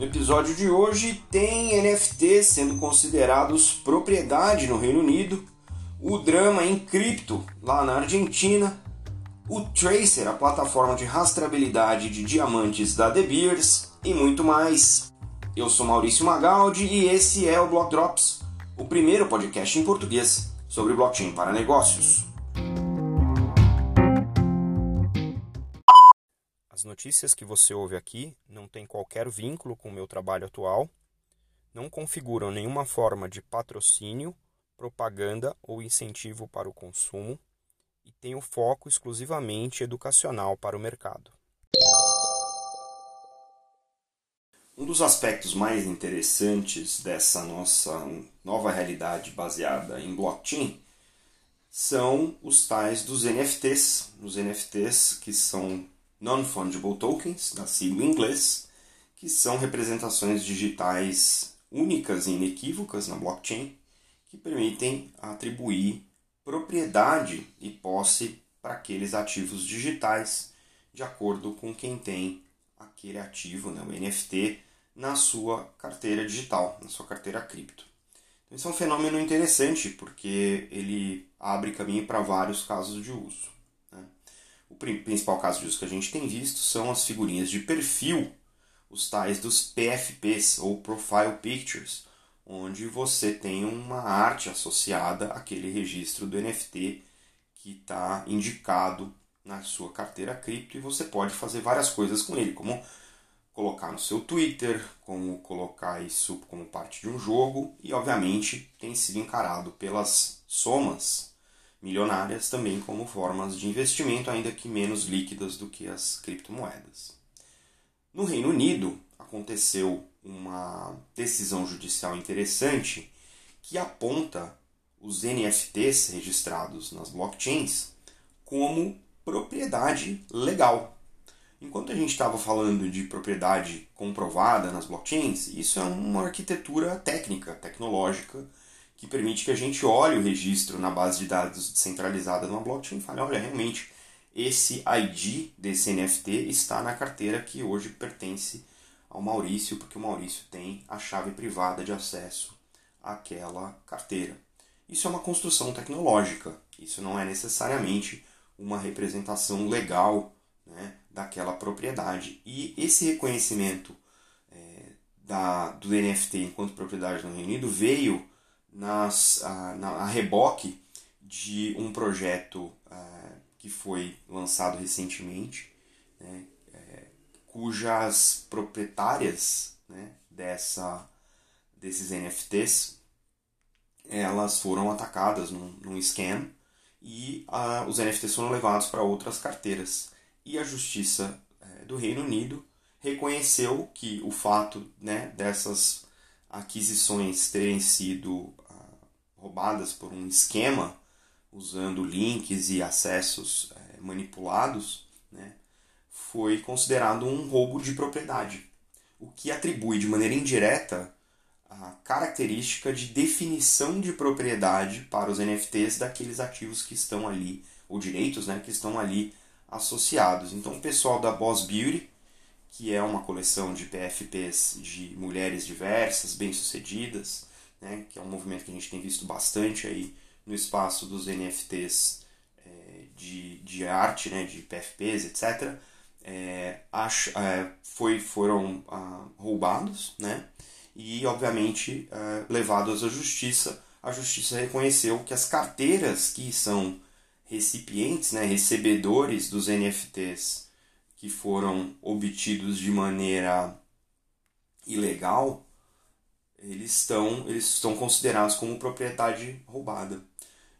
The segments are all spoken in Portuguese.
No episódio de hoje tem NFT sendo considerados propriedade no Reino Unido, o drama em cripto lá na Argentina, o Tracer, a plataforma de rastreabilidade de diamantes da De Beers e muito mais. Eu sou Maurício Magaldi e esse é o Block Drops, o primeiro podcast em português sobre blockchain para negócios. As notícias que você ouve aqui não têm qualquer vínculo com o meu trabalho atual, não configuram nenhuma forma de patrocínio, propaganda ou incentivo para o consumo e têm o foco exclusivamente educacional para o mercado. Um dos aspectos mais interessantes dessa nossa nova realidade baseada em blockchain são os tais dos NFTs. Os NFTs que são Non-Fungible Tokens, da sigla em inglês, que são representações digitais únicas e inequívocas na blockchain, que permitem atribuir propriedade e posse para aqueles ativos digitais, de acordo com quem tem aquele ativo, né, o NFT, na sua carteira digital, na sua carteira cripto. Então, isso é um fenômeno interessante porque ele abre caminho para vários casos de uso. O principal caso de uso que a gente tem visto são as figurinhas de perfil, os tais dos PFPs ou Profile Pictures, onde você tem uma arte associada àquele registro do NFT que está indicado na sua carteira cripto e você pode fazer várias coisas com ele, como colocar no seu Twitter, como colocar isso como parte de um jogo e obviamente tem sido encarado pelas somas milionárias também como formas de investimento, ainda que menos líquidas do que as criptomoedas. No Reino Unido, aconteceu uma decisão judicial interessante que aponta os NFTs registrados nas blockchains como propriedade legal. Enquanto a gente estava falando de propriedade comprovada nas blockchains, isso é uma arquitetura técnica, tecnológica, que permite que a gente olhe o registro na base de dados descentralizada numa blockchain e fale, olha, realmente esse ID desse NFT está na carteira que hoje pertence ao Maurício, porque o Maurício tem a chave privada de acesso àquela carteira. Isso é uma construção tecnológica, isso não é necessariamente uma representação legal né, daquela propriedade. E esse reconhecimento é, da, do NFT enquanto propriedade no Reino Unido veio nas, a, na, a reboque de um projeto uh, que foi lançado recentemente, né, é, cujas proprietárias né, dessa, desses NFTs elas foram atacadas num, num scam e uh, os NFTs foram levados para outras carteiras. E a Justiça uh, do Reino Unido reconheceu que o fato né, dessas aquisições terem sido roubadas por um esquema usando links e acessos é, manipulados, né, foi considerado um roubo de propriedade, o que atribui de maneira indireta a característica de definição de propriedade para os NFTs daqueles ativos que estão ali, ou direitos né, que estão ali associados. Então, o pessoal da Boss Beauty, que é uma coleção de PFPs de mulheres diversas, bem-sucedidas, né, que é um movimento que a gente tem visto bastante aí no espaço dos NFTs é, de, de arte, né, de PFPs, etc., é, é, foi, foram ah, roubados né, e, obviamente, é, levados à justiça. A justiça reconheceu que as carteiras que são recipientes, né, recebedores dos NFTs que foram obtidos de maneira ilegal, eles estão, eles estão considerados como propriedade roubada.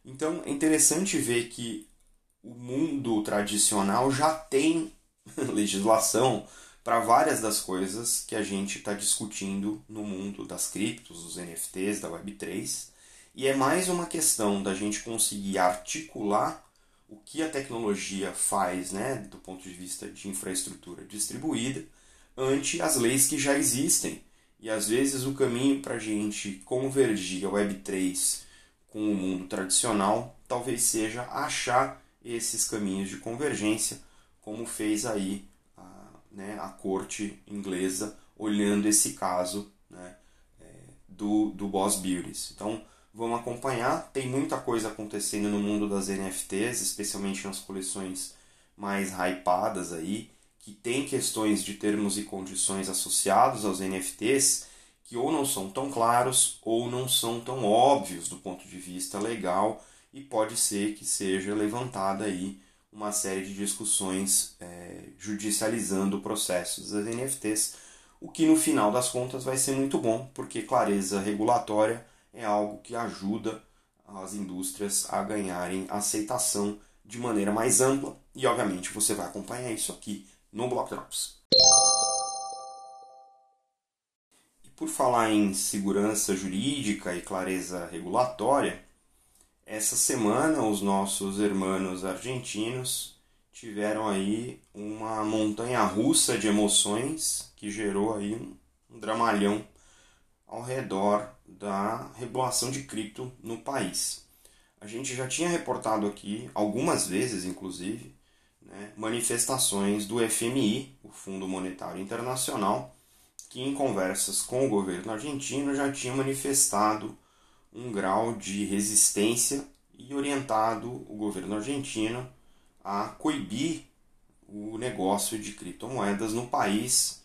Então é interessante ver que o mundo tradicional já tem legislação para várias das coisas que a gente está discutindo no mundo das criptos, dos NFTs, da Web3. E é mais uma questão da gente conseguir articular o que a tecnologia faz né, do ponto de vista de infraestrutura distribuída ante as leis que já existem e às vezes o caminho para a gente convergir a Web3 com o mundo tradicional talvez seja achar esses caminhos de convergência, como fez aí a, né, a corte inglesa olhando esse caso né, é, do, do Boss Beauties. Então, vamos acompanhar. Tem muita coisa acontecendo no mundo das NFTs, especialmente nas coleções mais hypadas aí, que tem questões de termos e condições associados aos NFTs que ou não são tão claros ou não são tão óbvios do ponto de vista legal e pode ser que seja levantada aí uma série de discussões é, judicializando o processo das NFTs, o que no final das contas vai ser muito bom, porque clareza regulatória é algo que ajuda as indústrias a ganharem aceitação de maneira mais ampla e obviamente você vai acompanhar isso aqui no Block Drops. Por falar em segurança jurídica e clareza regulatória, essa semana os nossos irmãos argentinos tiveram aí uma montanha russa de emoções que gerou aí um dramalhão ao redor da regulação de cripto no país. A gente já tinha reportado aqui, algumas vezes inclusive, né, manifestações do FMI, o Fundo Monetário Internacional, que em conversas com o governo argentino já tinha manifestado um grau de resistência e orientado o governo argentino a coibir o negócio de criptomoedas no país,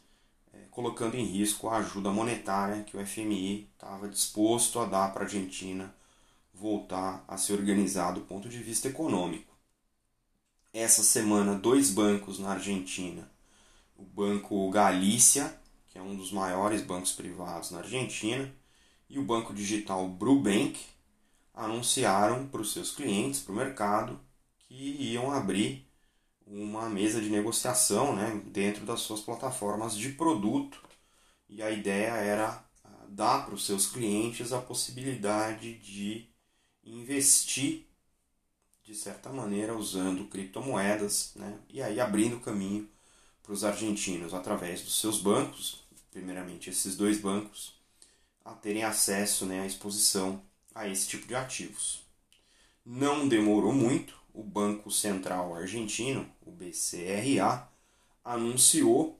colocando em risco a ajuda monetária que o FMI estava disposto a dar para a Argentina voltar a se organizar do ponto de vista econômico. Essa semana, dois bancos na Argentina, o Banco Galícia que é um dos maiores bancos privados na Argentina, e o banco digital Brubank anunciaram para os seus clientes, para o mercado, que iam abrir uma mesa de negociação né, dentro das suas plataformas de produto. E a ideia era ah, dar para os seus clientes a possibilidade de investir de certa maneira usando criptomoedas né, e aí abrindo caminho para os argentinos através dos seus bancos primeiramente esses dois bancos, a terem acesso né, à exposição a esse tipo de ativos. Não demorou muito, o Banco Central Argentino, o BCRA, anunciou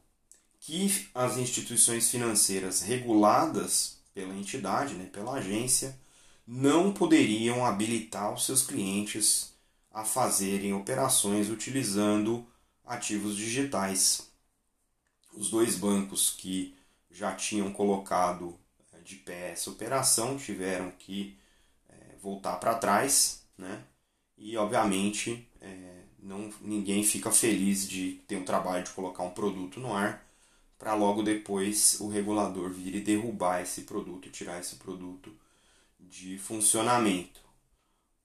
que as instituições financeiras reguladas pela entidade, né, pela agência, não poderiam habilitar os seus clientes a fazerem operações utilizando ativos digitais. Os dois bancos que já tinham colocado eh, de pé essa operação, tiveram que é, voltar para trás, né? E obviamente é, não, ninguém fica feliz de ter um trabalho de colocar um produto no ar para logo depois o regulador vir e derrubar esse produto tirar esse produto de funcionamento.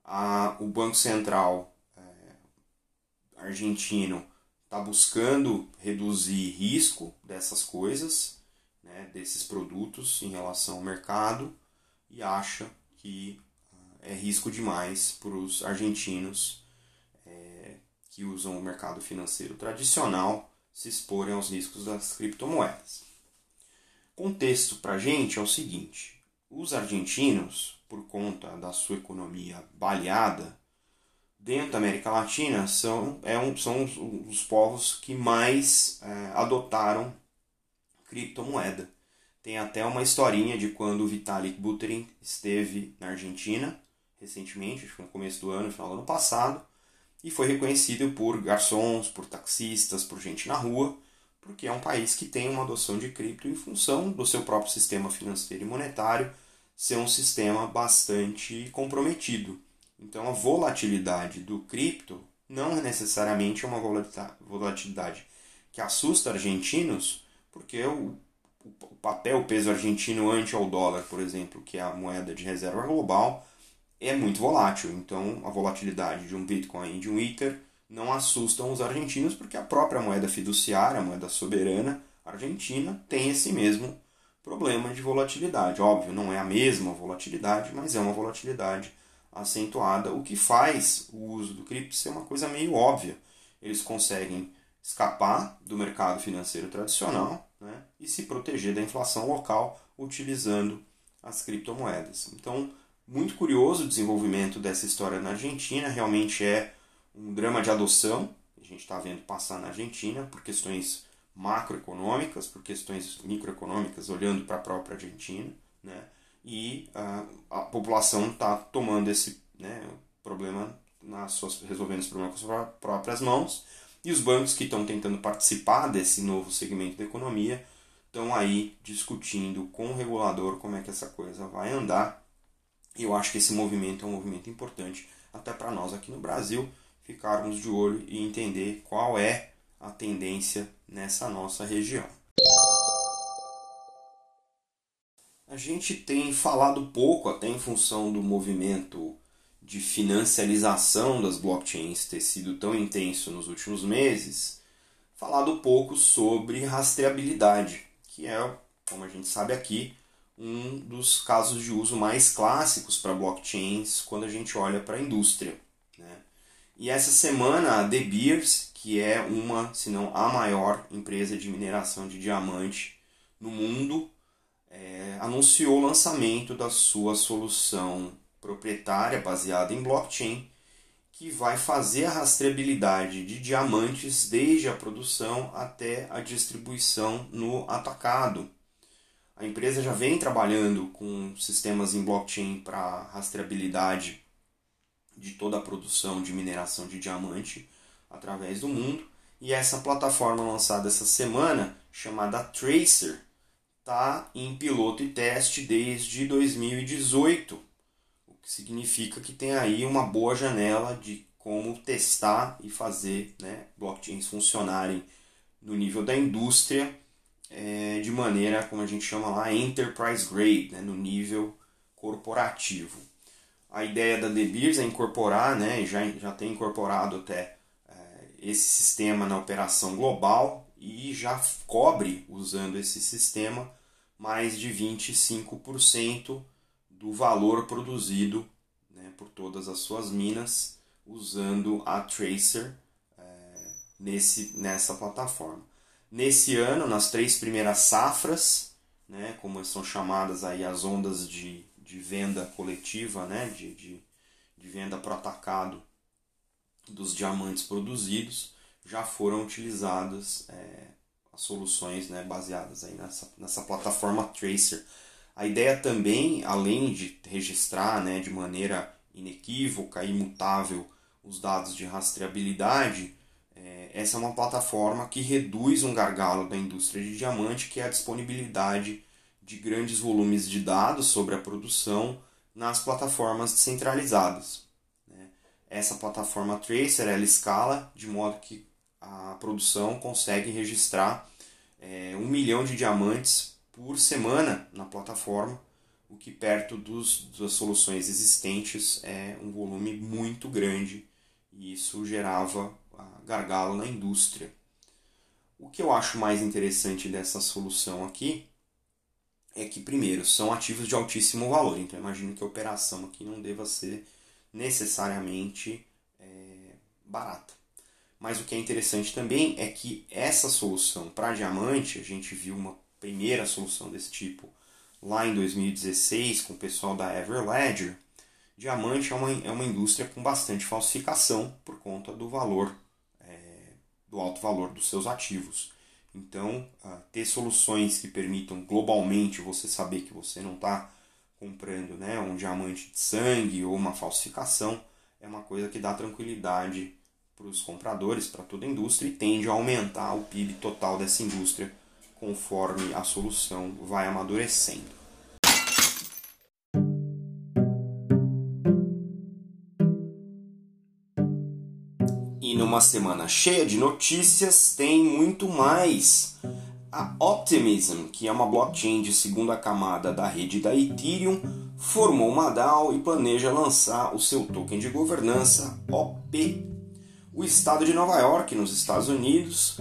A, o Banco Central é, argentino está buscando reduzir risco dessas coisas, né, desses produtos em relação ao mercado e acha que é risco demais para os argentinos é, que usam o mercado financeiro tradicional se exporem aos riscos das criptomoedas. Contexto para a gente é o seguinte: os argentinos, por conta da sua economia baleada, dentro da América Latina, são, é um, são os, os povos que mais é, adotaram criptomoeda. Tem até uma historinha de quando o Vitalik Buterin esteve na Argentina recentemente, acho que no começo do ano, no final do ano passado, e foi reconhecido por garçons, por taxistas, por gente na rua, porque é um país que tem uma adoção de cripto em função do seu próprio sistema financeiro e monetário ser um sistema bastante comprometido. Então a volatilidade do cripto não é necessariamente uma volatilidade que assusta argentinos, porque o, o papel, o peso argentino ante ao dólar, por exemplo, que é a moeda de reserva global, é muito volátil. Então, a volatilidade de um Bitcoin e de um Ether não assustam os argentinos, porque a própria moeda fiduciária, a moeda soberana argentina, tem esse mesmo problema de volatilidade. Óbvio, não é a mesma volatilidade, mas é uma volatilidade acentuada, o que faz o uso do cripto ser uma coisa meio óbvia. Eles conseguem escapar do mercado financeiro tradicional né, e se proteger da inflação local utilizando as criptomoedas. Então, muito curioso o desenvolvimento dessa história na Argentina, realmente é um drama de adoção, a gente está vendo passar na Argentina por questões macroeconômicas, por questões microeconômicas, olhando para a própria Argentina, né? e a, a população está tomando esse né, problema nas suas, resolvendo esse problema com as próprias mãos, e os bancos que estão tentando participar desse novo segmento da economia estão aí discutindo com o regulador como é que essa coisa vai andar. Eu acho que esse movimento é um movimento importante até para nós aqui no Brasil ficarmos de olho e entender qual é a tendência nessa nossa região. A gente tem falado pouco, até em função do movimento de financiarização das blockchains ter sido tão intenso nos últimos meses, falado pouco sobre rastreabilidade, que é, como a gente sabe aqui, um dos casos de uso mais clássicos para blockchains quando a gente olha para a indústria. Né? E essa semana a De Beers, que é uma, se não a maior empresa de mineração de diamante no mundo, é, anunciou o lançamento da sua solução proprietária baseada em blockchain, que vai fazer a rastreabilidade de diamantes desde a produção até a distribuição no atacado. A empresa já vem trabalhando com sistemas em blockchain para rastreabilidade de toda a produção de mineração de diamante através do mundo. E essa plataforma lançada essa semana, chamada Tracer, está em piloto e teste desde 2018, o que significa que tem aí uma boa janela de como testar e fazer né, blockchains funcionarem no nível da indústria é, de maneira, como a gente chama lá, enterprise grade, né, no nível corporativo. A ideia da De Beers é incorporar, né, já, já tem incorporado até é, esse sistema na operação global e já cobre, usando esse sistema, mais de 25% do valor produzido né, por todas as suas minas usando a Tracer é, nesse, nessa plataforma. Nesse ano, nas três primeiras safras, né, como são chamadas aí as ondas de, de venda coletiva, né, de, de, de venda para atacado dos diamantes produzidos, já foram utilizadas é, as soluções né, baseadas aí nessa, nessa plataforma Tracer. A ideia também, além de registrar né, de maneira inequívoca e imutável os dados de rastreabilidade, essa é uma plataforma que reduz um gargalo da indústria de diamante, que é a disponibilidade de grandes volumes de dados sobre a produção nas plataformas descentralizadas. Né. Essa plataforma Tracer ela escala de modo que a produção consegue registrar é, um milhão de diamantes por semana na plataforma, o que perto dos, das soluções existentes é um volume muito grande e isso gerava gargalo na indústria. O que eu acho mais interessante dessa solução aqui é que, primeiro, são ativos de altíssimo valor, então imagino que a operação aqui não deva ser necessariamente é, barata. Mas o que é interessante também é que essa solução para diamante, a gente viu uma primeira solução desse tipo lá em 2016 com o pessoal da Everledger. Diamante é uma, é uma indústria com bastante falsificação por conta do valor, do alto valor dos seus ativos. Então, uh, ter soluções que permitam globalmente você saber que você não está comprando né, um diamante de sangue ou uma falsificação é uma coisa que dá tranquilidade para os compradores, para toda a indústria e tende a aumentar o PIB total dessa indústria conforme a solução vai amadurecendo. Numa semana cheia de notícias, tem muito mais. A Optimism, que é uma blockchain de segunda camada da rede da Ethereum, formou uma DAO e planeja lançar o seu token de governança OP o estado de Nova York, nos Estados Unidos,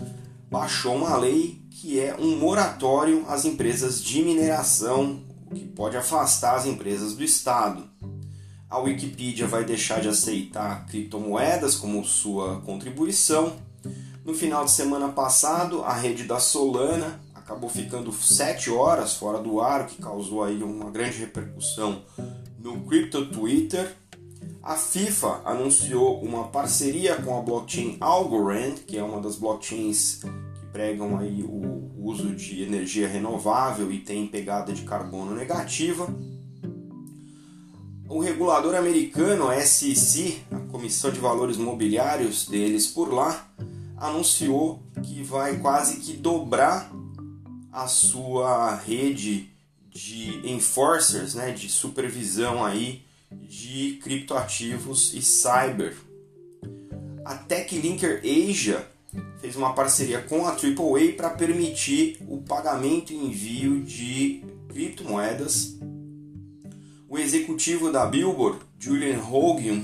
baixou uma lei que é um moratório às empresas de mineração, o que pode afastar as empresas do estado. A Wikipedia vai deixar de aceitar criptomoedas como sua contribuição. No final de semana passado, a rede da Solana acabou ficando 7 horas fora do ar, o que causou aí uma grande repercussão no Crypto Twitter a FIFA anunciou uma parceria com a blockchain Algorand, que é uma das blockchains que pregam aí o uso de energia renovável e têm pegada de carbono negativa. O regulador americano, a SEC, a Comissão de Valores Mobiliários deles por lá, anunciou que vai quase que dobrar a sua rede de enforcers, né, de supervisão aí de criptoativos e cyber. A TechLinker Asia fez uma parceria com a AAA para permitir o pagamento e envio de criptomoedas. O executivo da Billboard, Julian Hogan,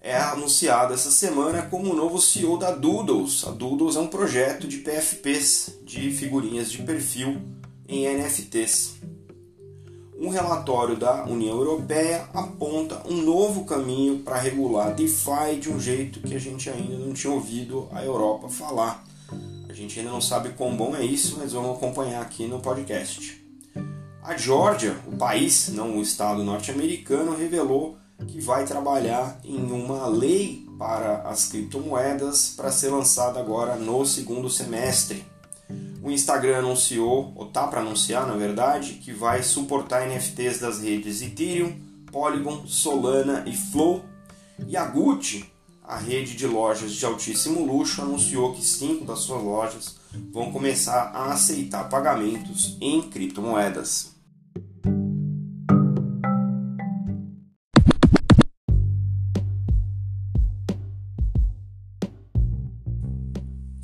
é anunciado essa semana como o novo CEO da Doodles. A Doodles é um projeto de PFPs, de figurinhas de perfil em NFTs. Um relatório da União Europeia aponta um novo caminho para regular DeFi de um jeito que a gente ainda não tinha ouvido a Europa falar. A gente ainda não sabe quão bom é isso, mas vamos acompanhar aqui no podcast. A Georgia, o país, não o estado norte-americano, revelou que vai trabalhar em uma lei para as criptomoedas para ser lançada agora no segundo semestre. O Instagram anunciou, ou tá para anunciar na verdade, que vai suportar NFTs das redes Ethereum, Polygon, Solana e Flow. E a Gucci, a rede de lojas de altíssimo luxo, anunciou que cinco das suas lojas vão começar a aceitar pagamentos em criptomoedas.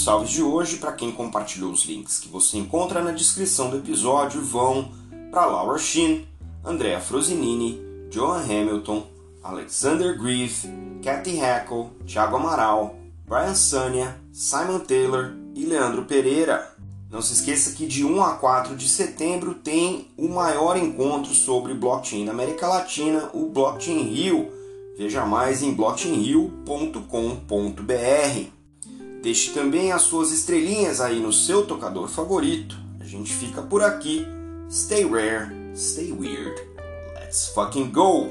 E os salves de hoje, para quem compartilhou os links que você encontra na descrição do episódio, vão para Laura Shin, Andrea Frosinini, Johan Hamilton, Alexander Grieve, Kathy Hackle, Thiago Amaral, Brian Sania, Simon Taylor e Leandro Pereira. Não se esqueça que de 1 a 4 de setembro tem o maior encontro sobre blockchain na América Latina, o Blockchain Rio. Veja mais em blockchainrio.com.br. Deixe também as suas estrelinhas aí no seu tocador favorito. A gente fica por aqui. Stay rare, stay weird. Let's fucking go!